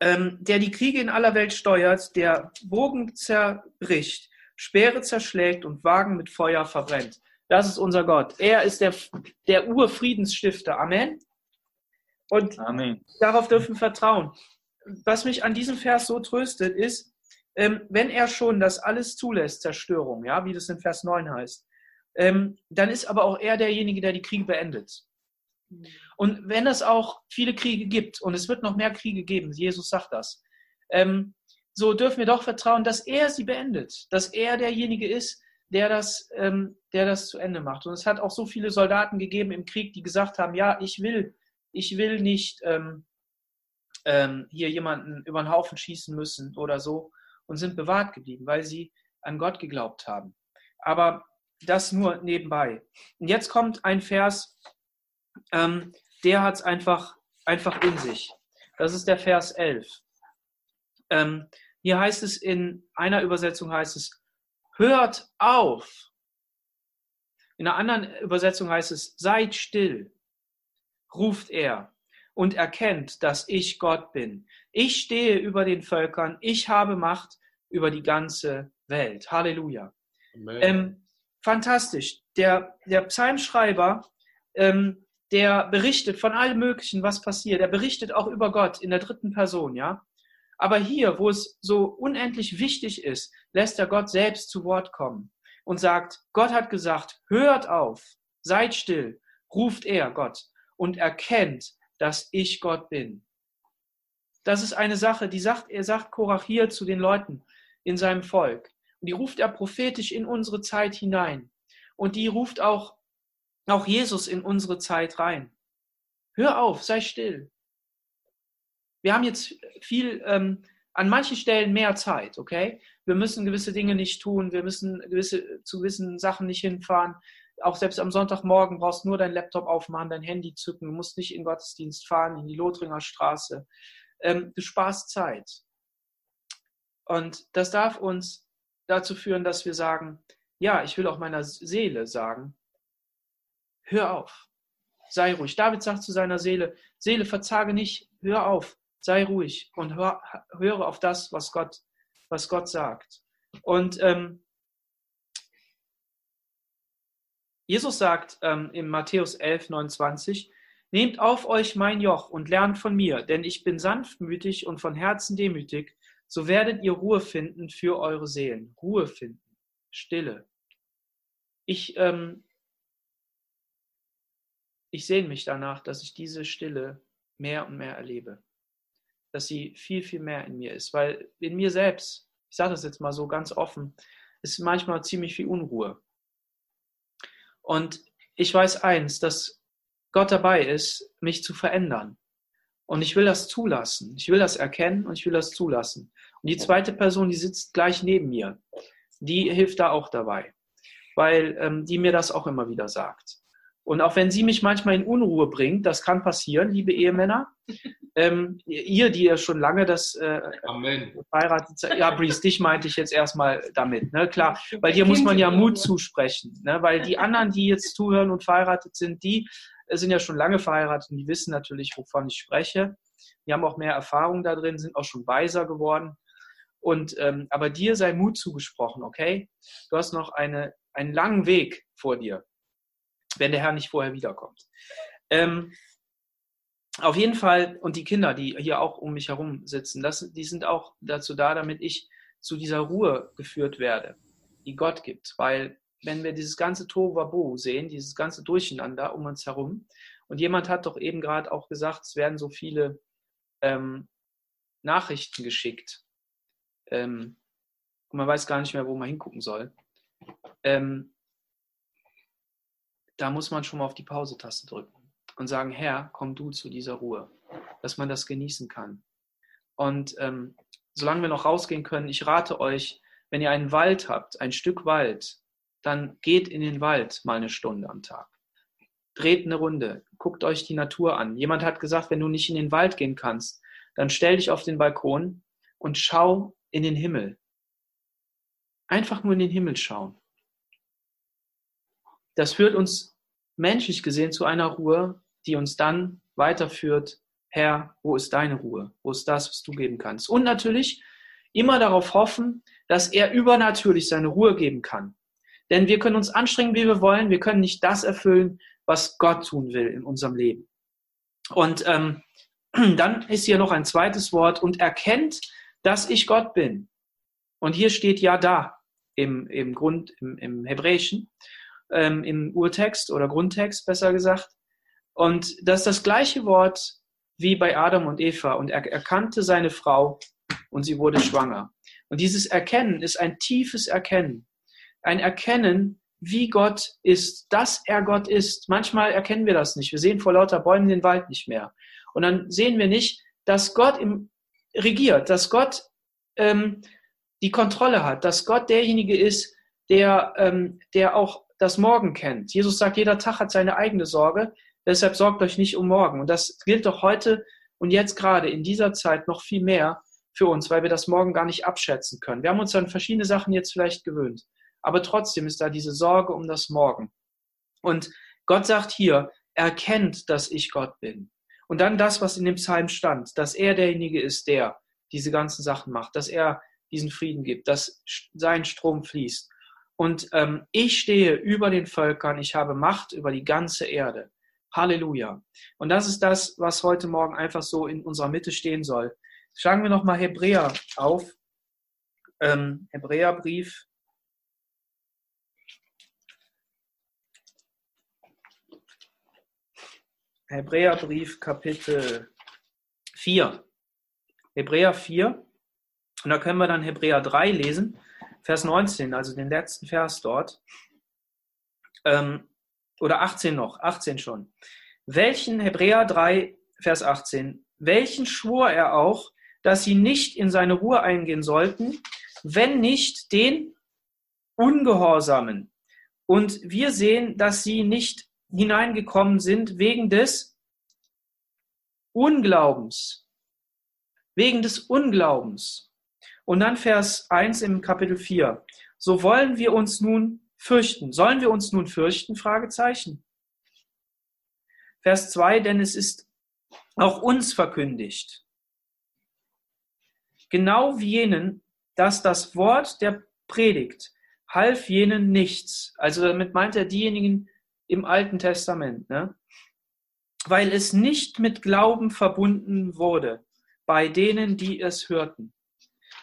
S1: ähm, der die Kriege in aller Welt steuert, der Bogen zerbricht, Speere zerschlägt und Wagen mit Feuer verbrennt. Das ist unser Gott. Er ist der, der Urfriedensstifter. Amen. Und
S8: Amen.
S1: darauf dürfen wir vertrauen. Was mich an diesem Vers so tröstet, ist, ähm, wenn er schon das alles zulässt, Zerstörung, ja, wie das in Vers 9 heißt, ähm, dann ist aber auch er derjenige, der die Kriege beendet. Und wenn es auch viele Kriege gibt, und es wird noch mehr Kriege geben, Jesus sagt das, ähm, so dürfen wir doch vertrauen, dass er sie beendet, dass er derjenige ist, der das, ähm, der das zu Ende macht. Und es hat auch so viele Soldaten gegeben im Krieg, die gesagt haben, ja, ich will, ich will nicht ähm, ähm, hier jemanden über den Haufen schießen müssen oder so und sind bewahrt geblieben, weil sie an Gott geglaubt haben. Aber das nur nebenbei. Und jetzt kommt ein Vers, ähm, der hat es einfach, einfach in sich. Das ist der Vers 11. Ähm, hier heißt es in einer Übersetzung heißt es, hört auf. In einer anderen Übersetzung heißt es, seid still, ruft er und erkennt, dass ich Gott bin. Ich stehe über den Völkern, ich habe Macht über die ganze Welt. Halleluja. Ähm, fantastisch. Der, der Psalmschreiber, ähm, der berichtet von allem Möglichen, was passiert. Er berichtet auch über Gott in der dritten Person, ja. Aber hier, wo es so unendlich wichtig ist, lässt er Gott selbst zu Wort kommen und sagt, Gott hat gesagt, hört auf, seid still, ruft er Gott und erkennt, dass ich Gott bin. Das ist eine Sache, die sagt, er sagt Korach hier zu den Leuten in seinem Volk. Und die ruft er prophetisch in unsere Zeit hinein. Und die ruft auch, auch Jesus in unsere Zeit rein. Hör auf, sei still wir haben jetzt viel, ähm, an manchen Stellen mehr Zeit, okay? Wir müssen gewisse Dinge nicht tun, wir müssen gewisse, zu gewissen Sachen nicht hinfahren. Auch selbst am Sonntagmorgen brauchst du nur dein Laptop aufmachen, dein Handy zücken, du musst nicht in Gottesdienst fahren, in die Lothringer Straße. Ähm, du sparst Zeit. Und das darf uns dazu führen, dass wir sagen, ja, ich will auch meiner Seele sagen, hör auf, sei ruhig. David sagt zu seiner Seele, Seele, verzage nicht, hör auf, sei ruhig und hör, höre auf das, was Gott, was Gott sagt. Und ähm, Jesus sagt ähm, in Matthäus 11, 29, Nehmt auf euch mein Joch und lernt von mir, denn ich bin sanftmütig und von Herzen demütig, so werdet ihr Ruhe finden für eure Seelen. Ruhe finden, Stille. Ich, ähm, ich sehne mich danach, dass ich diese Stille mehr und mehr erlebe dass sie viel, viel mehr in mir ist. Weil in mir selbst, ich sage das jetzt mal so ganz offen, ist manchmal ziemlich viel Unruhe. Und ich weiß eins, dass Gott dabei ist, mich zu verändern. Und ich will das zulassen. Ich will das erkennen und ich will das zulassen. Und die zweite Person, die sitzt gleich neben mir, die hilft da auch dabei, weil ähm, die mir das auch immer wieder sagt. Und auch wenn sie mich manchmal in Unruhe bringt, das kann passieren, liebe Ehemänner. Ähm, ihr, die ja schon lange das äh, verheiratet seid, ja, Breeze, dich meinte ich jetzt erstmal damit, ne? Klar, weil dir muss man ja Mut zusprechen, ne? Weil die anderen, die jetzt zuhören und verheiratet sind, die sind ja schon lange verheiratet und die wissen natürlich, wovon ich spreche. die haben auch mehr Erfahrung da drin, sind auch schon weiser geworden. Und ähm, aber dir sei Mut zugesprochen, okay? Du hast noch eine, einen langen Weg vor dir, wenn der Herr nicht vorher wiederkommt. Ähm, auf jeden Fall, und die Kinder, die hier auch um mich herum sitzen, das, die sind auch dazu da, damit ich zu dieser Ruhe geführt werde, die Gott gibt. Weil wenn wir dieses ganze Tohuwabohu sehen, dieses ganze Durcheinander um uns herum, und jemand hat doch eben gerade auch gesagt, es werden so viele ähm, Nachrichten geschickt. Ähm, und man weiß gar nicht mehr, wo man hingucken soll. Ähm, da muss man schon mal auf die Pause-Taste drücken und sagen, Herr, komm du zu dieser Ruhe, dass man das genießen kann. Und ähm, solange wir noch rausgehen können, ich rate euch, wenn ihr einen Wald habt, ein Stück Wald, dann geht in den Wald mal eine Stunde am Tag. Dreht eine Runde, guckt euch die Natur an. Jemand hat gesagt, wenn du nicht in den Wald gehen kannst, dann stell dich auf den Balkon und schau in den Himmel. Einfach nur in den Himmel schauen. Das führt uns menschlich gesehen zu einer Ruhe, die uns dann weiterführt, Herr, wo ist deine Ruhe? Wo ist das, was du geben kannst? Und natürlich immer darauf hoffen, dass er übernatürlich seine Ruhe geben kann. Denn wir können uns anstrengen, wie wir wollen. Wir können nicht das erfüllen, was Gott tun will in unserem Leben. Und ähm, dann ist hier noch ein zweites Wort und erkennt, dass ich Gott bin. Und hier steht ja da im, im Grund, im, im Hebräischen, ähm, im Urtext oder Grundtext besser gesagt. Und das ist das gleiche Wort wie bei Adam und Eva. Und er erkannte seine Frau und sie wurde schwanger. Und dieses Erkennen ist ein tiefes Erkennen. Ein Erkennen, wie Gott ist, dass er Gott ist. Manchmal erkennen wir das nicht. Wir sehen vor lauter Bäumen den Wald nicht mehr. Und dann sehen wir nicht, dass Gott im, regiert, dass Gott ähm, die Kontrolle hat, dass Gott derjenige ist, der, ähm, der auch das Morgen kennt. Jesus sagt, jeder Tag hat seine eigene Sorge, deshalb sorgt euch nicht um morgen. Und das gilt doch heute und jetzt gerade in dieser Zeit noch viel mehr für uns, weil wir das morgen gar nicht abschätzen können. Wir haben uns an verschiedene Sachen jetzt vielleicht gewöhnt, aber trotzdem ist da diese Sorge um das Morgen. Und Gott sagt hier, erkennt, dass ich Gott bin. Und dann das, was in dem Psalm stand, dass er derjenige ist, der diese ganzen Sachen macht, dass er diesen Frieden gibt, dass sein Strom fließt. Und ähm, ich stehe über den Völkern, ich habe Macht über die ganze Erde. Halleluja. Und das ist das, was heute Morgen einfach so in unserer Mitte stehen soll. Schlagen wir nochmal Hebräer auf. Ähm, Hebräerbrief. Hebräerbrief Kapitel 4. Hebräer 4. Und da können wir dann Hebräer 3 lesen, Vers 19, also den letzten Vers dort. Ähm, oder 18 noch, 18 schon. Welchen, Hebräer 3, Vers 18, welchen schwor er auch, dass sie nicht in seine Ruhe eingehen sollten, wenn nicht den Ungehorsamen. Und wir sehen, dass sie nicht hineingekommen sind wegen des Unglaubens. Wegen des Unglaubens. Und dann Vers 1 im Kapitel 4. So wollen wir uns nun fürchten. Sollen wir uns nun fürchten? Fragezeichen. Vers 2, denn es ist auch uns verkündigt. Genau wie jenen, dass das Wort der Predigt half jenen nichts. Also damit meint er diejenigen im Alten Testament, ne? weil es nicht mit Glauben verbunden wurde bei denen, die es hörten.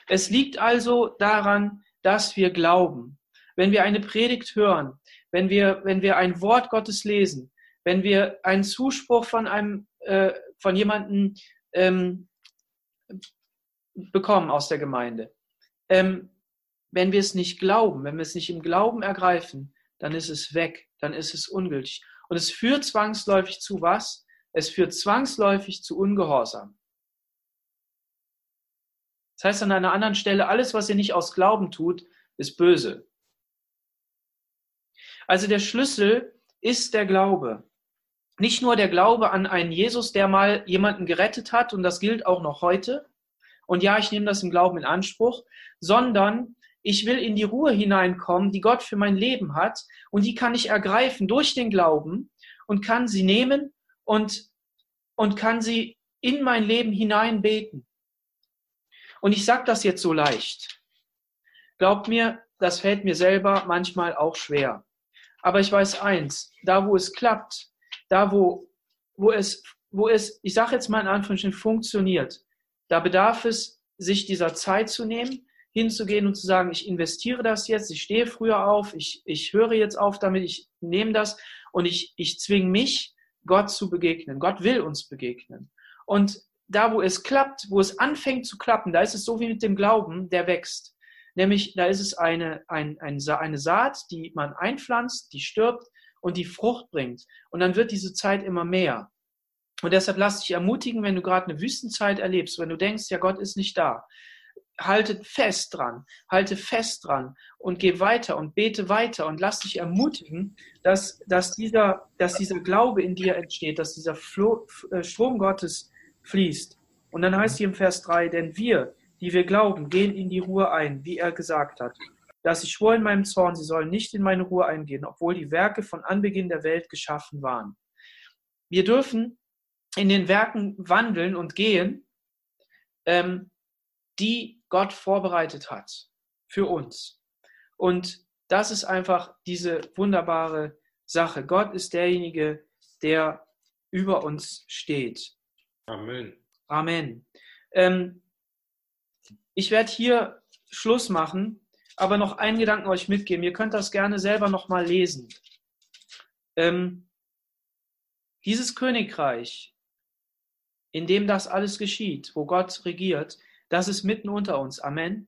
S1: Es liegt also daran, dass wir glauben. Wenn wir eine Predigt hören, wenn wir, wenn wir ein Wort Gottes lesen, wenn wir einen Zuspruch von einem, äh, von jemandem ähm, bekommen aus der Gemeinde, ähm, wenn wir es nicht glauben, wenn wir es nicht im Glauben ergreifen, dann ist es weg, dann ist es ungültig. Und es führt zwangsläufig zu was? Es führt zwangsläufig zu Ungehorsam. Das heißt an einer anderen Stelle, alles, was ihr nicht aus Glauben tut, ist böse. Also der Schlüssel ist der Glaube. Nicht nur der Glaube an einen Jesus, der mal jemanden gerettet hat, und das gilt auch noch heute. Und ja, ich nehme das im Glauben in Anspruch, sondern ich will in die Ruhe hineinkommen, die Gott für mein Leben hat, und die kann ich ergreifen durch den Glauben und kann sie nehmen und, und kann sie in mein Leben hinein beten. Und ich sage das jetzt so leicht. Glaubt mir, das fällt mir selber manchmal auch schwer. Aber ich weiß eins, da wo es klappt, da wo, wo es, wo es, ich sage jetzt mal in Anführungsstrichen, funktioniert, da bedarf es, sich dieser Zeit zu nehmen, hinzugehen und zu sagen, ich investiere das jetzt, ich stehe früher auf, ich, ich höre jetzt auf damit, ich nehme das und ich, ich zwinge mich, Gott zu begegnen. Gott will uns begegnen. Und da, wo es klappt, wo es anfängt zu klappen, da ist es so wie mit dem Glauben, der wächst. Nämlich, da ist es eine, ein, ein, eine Saat, die man einpflanzt, die stirbt und die Frucht bringt. Und dann wird diese Zeit immer mehr. Und deshalb lass dich ermutigen, wenn du gerade eine Wüstenzeit erlebst, wenn du denkst, ja, Gott ist nicht da. Halte fest dran, halte fest dran und geh weiter und bete weiter und lass dich ermutigen, dass, dass, dieser, dass dieser Glaube in dir entsteht, dass dieser Flo, äh, Strom Gottes fließt. Und dann heißt hier im Vers 3, denn wir, die wir glauben, gehen in die Ruhe ein, wie er gesagt hat. Dass ich schwor in meinem Zorn, sie sollen nicht in meine Ruhe eingehen, obwohl die Werke von Anbeginn der Welt geschaffen waren. Wir dürfen in den Werken wandeln und gehen, ähm, die Gott vorbereitet hat für uns. Und das ist einfach diese wunderbare Sache. Gott ist derjenige, der über uns steht.
S7: Amen.
S1: Amen. Ähm, ich werde hier Schluss machen, aber noch einen Gedanken euch mitgeben. Ihr könnt das gerne selber nochmal lesen. Ähm, dieses Königreich, in dem das alles geschieht, wo Gott regiert, das ist mitten unter uns. Amen.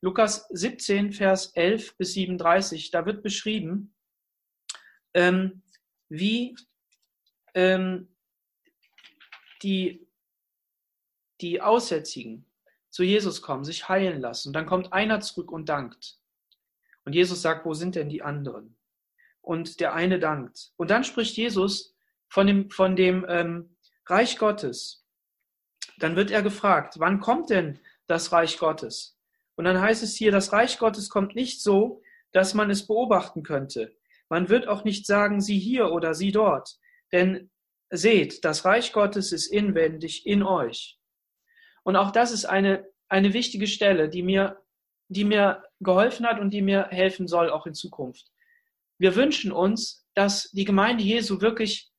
S1: Lukas 17, Vers 11 bis 37, da wird beschrieben, ähm, wie ähm, die, die Aussätzigen zu Jesus kommen, sich heilen lassen. Und dann kommt einer zurück und dankt. Und Jesus sagt, wo sind denn die anderen? Und der eine dankt. Und dann spricht Jesus von dem, von dem ähm, Reich Gottes. Dann wird er gefragt, wann kommt denn das Reich Gottes? Und dann heißt es hier, das Reich Gottes kommt nicht so, dass man es beobachten könnte. Man wird auch nicht sagen, sie hier oder sie dort. Denn seht, das Reich Gottes ist inwendig in euch. Und auch das ist eine, eine wichtige Stelle, die mir, die mir geholfen hat und die mir helfen soll, auch in Zukunft. Wir wünschen uns, dass die Gemeinde Jesu wirklich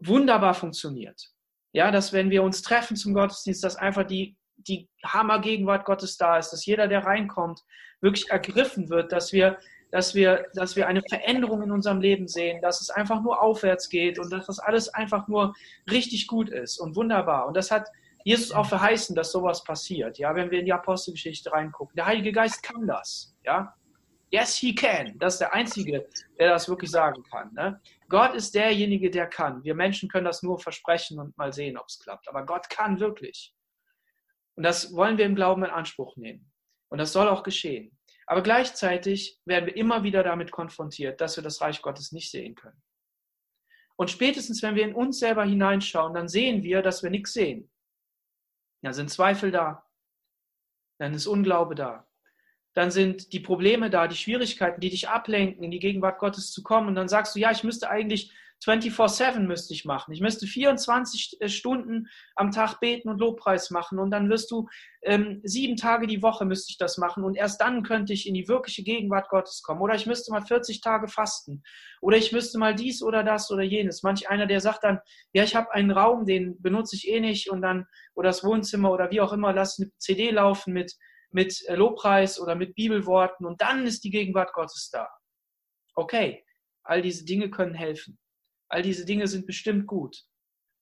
S1: wunderbar funktioniert. Ja, dass wenn wir uns treffen zum Gottesdienst, dass einfach die, die Hammergegenwart Gottes da ist, dass jeder, der reinkommt, wirklich ergriffen wird, dass wir dass wir, dass wir eine Veränderung in unserem Leben sehen, dass es einfach nur aufwärts geht und dass das alles einfach nur richtig gut ist und wunderbar. Und das hat Jesus auch verheißen, dass sowas passiert. Ja, wenn wir in die Apostelgeschichte reingucken. Der Heilige Geist kann das. Ja, yes, he can. Das ist der Einzige, der das wirklich sagen kann. Ne? Gott ist derjenige, der kann. Wir Menschen können das nur versprechen und mal sehen, ob es klappt. Aber Gott kann wirklich. Und das wollen wir im Glauben in Anspruch nehmen. Und das soll auch geschehen. Aber gleichzeitig werden wir immer wieder damit konfrontiert, dass wir das Reich Gottes nicht sehen können. Und spätestens, wenn wir in uns selber hineinschauen, dann sehen wir, dass wir nichts sehen. Dann sind Zweifel da, dann ist Unglaube da, dann sind die Probleme da, die Schwierigkeiten, die dich ablenken, in die Gegenwart Gottes zu kommen. Und dann sagst du, ja, ich müsste eigentlich 24-7 müsste ich machen. Ich müsste 24 äh, Stunden am Tag beten und Lobpreis machen und dann wirst du ähm, sieben Tage die Woche müsste ich das machen und erst dann könnte ich in die wirkliche Gegenwart Gottes kommen. Oder ich müsste mal 40 Tage fasten. Oder ich müsste mal dies oder das oder jenes. Manch einer, der sagt dann, ja, ich habe einen Raum, den benutze ich eh nicht und dann, oder das Wohnzimmer oder wie auch immer, lass eine CD laufen mit, mit äh, Lobpreis oder mit Bibelworten und dann ist die Gegenwart Gottes da. Okay, all diese Dinge können helfen. All diese Dinge sind bestimmt gut.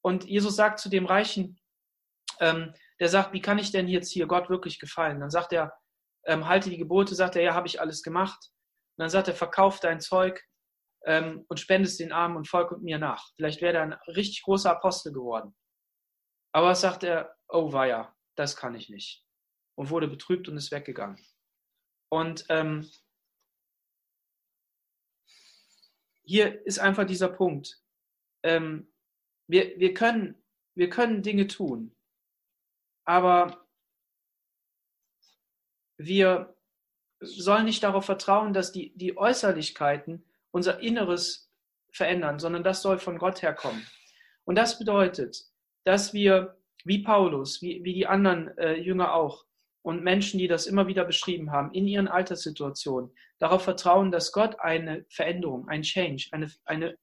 S1: Und Jesus sagt zu dem Reichen, ähm, der sagt, wie kann ich denn jetzt hier Gott wirklich gefallen? Dann sagt er, ähm, halte die Gebote, sagt er, ja, habe ich alles gemacht. Und dann sagt er, verkauf dein Zeug ähm, und spende es den Armen und folge mir nach. Vielleicht wäre er ein richtig großer Apostel geworden. Aber sagt er, oh weia, das kann ich nicht. Und wurde betrübt und ist weggegangen. Und ähm, hier ist einfach dieser Punkt. Ähm, wir, wir, können, wir können Dinge tun, aber wir sollen nicht darauf vertrauen, dass die, die Äußerlichkeiten unser Inneres verändern, sondern das soll von Gott herkommen. Und das bedeutet, dass wir, wie Paulus, wie, wie die anderen äh, Jünger auch, und Menschen, die das immer wieder beschrieben haben, in ihren Alterssituationen, darauf vertrauen, dass Gott eine Veränderung, ein Change, eine, eine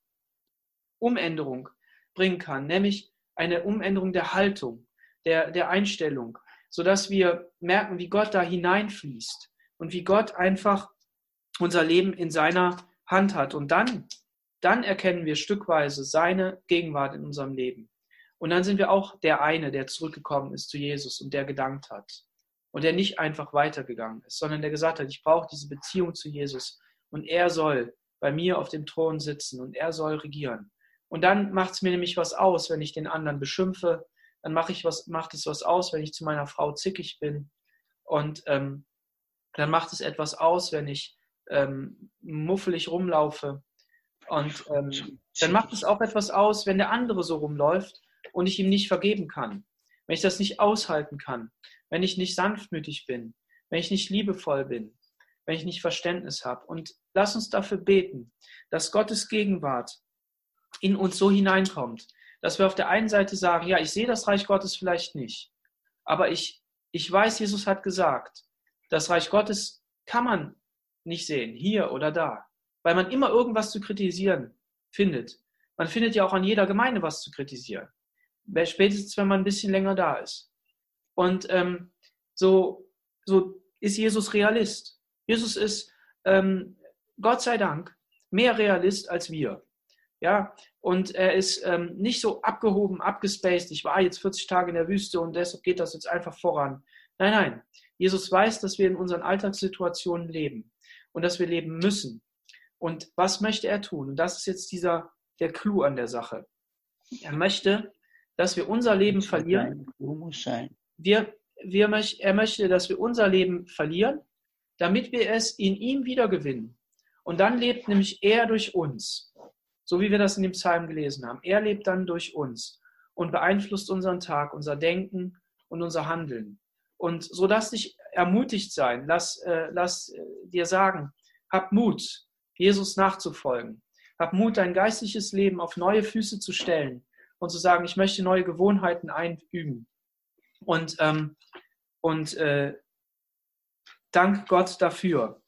S1: Umänderung bringen kann, nämlich eine Umänderung der Haltung, der, der Einstellung, sodass wir merken, wie Gott da hineinfließt und wie Gott einfach unser Leben in seiner Hand hat. Und dann, dann erkennen wir stückweise seine Gegenwart in unserem Leben. Und dann sind wir auch der eine, der zurückgekommen ist zu Jesus und der gedankt hat. Und der nicht einfach weitergegangen ist, sondern der gesagt hat, ich brauche diese Beziehung zu Jesus. Und er soll bei mir auf dem Thron sitzen und er soll regieren. Und dann macht es mir nämlich was aus, wenn ich den anderen beschimpfe. Dann mache ich was, macht es was aus, wenn ich zu meiner Frau zickig bin. Und ähm, dann macht es etwas aus, wenn ich ähm, muffelig rumlaufe. Und ähm, dann macht es auch etwas aus, wenn der andere so rumläuft und ich ihm nicht vergeben kann. Wenn ich das nicht aushalten kann. Wenn ich nicht sanftmütig bin. Wenn ich nicht liebevoll bin. Wenn ich nicht Verständnis habe. Und lass uns dafür beten, dass Gottes Gegenwart in uns so hineinkommt, dass wir auf der einen Seite sagen, ja, ich sehe das Reich Gottes vielleicht nicht, aber ich, ich weiß, Jesus hat gesagt, das Reich Gottes kann man nicht sehen, hier oder da, weil man immer irgendwas zu kritisieren findet. Man findet ja auch an jeder Gemeinde was zu kritisieren, spätestens wenn man ein bisschen länger da ist. Und ähm, so, so ist Jesus Realist. Jesus ist, ähm, Gott sei Dank, mehr Realist als wir. Ja, und er ist ähm, nicht so abgehoben, abgespaced. Ich war jetzt 40 Tage in der Wüste und deshalb geht das jetzt einfach voran. Nein, nein. Jesus weiß, dass wir in unseren Alltagssituationen leben und dass wir leben müssen. Und was möchte er tun? Und das ist jetzt dieser, der Clou an der Sache. Er möchte, dass wir unser Leben verlieren. Wir, wir, er möchte, dass wir unser Leben verlieren, damit wir es in ihm wiedergewinnen. Und dann lebt nämlich er durch uns. So wie wir das in dem Psalm gelesen haben. Er lebt dann durch uns und beeinflusst unseren Tag, unser Denken und unser Handeln. Und so lass dich ermutigt sein, lass, äh, lass äh, dir sagen, hab Mut, Jesus nachzufolgen. Hab Mut, dein geistliches Leben auf neue Füße zu stellen und zu sagen, ich möchte neue Gewohnheiten einüben. Und, ähm, und äh, dank Gott dafür.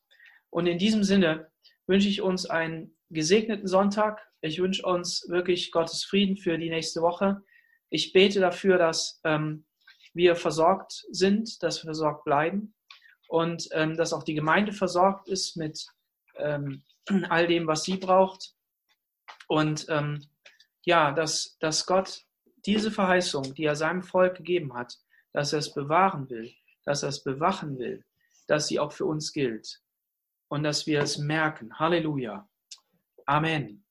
S1: Und in diesem Sinne wünsche ich uns einen gesegneten Sonntag. Ich wünsche uns wirklich Gottes Frieden für die nächste Woche. Ich bete dafür, dass ähm, wir versorgt sind, dass wir versorgt bleiben und ähm, dass auch die Gemeinde versorgt ist mit ähm, all dem, was sie braucht. Und ähm, ja, dass, dass Gott diese Verheißung, die er seinem Volk gegeben hat, dass er es bewahren will, dass er es bewachen will, dass sie auch für uns gilt und dass wir es merken. Halleluja. Amen.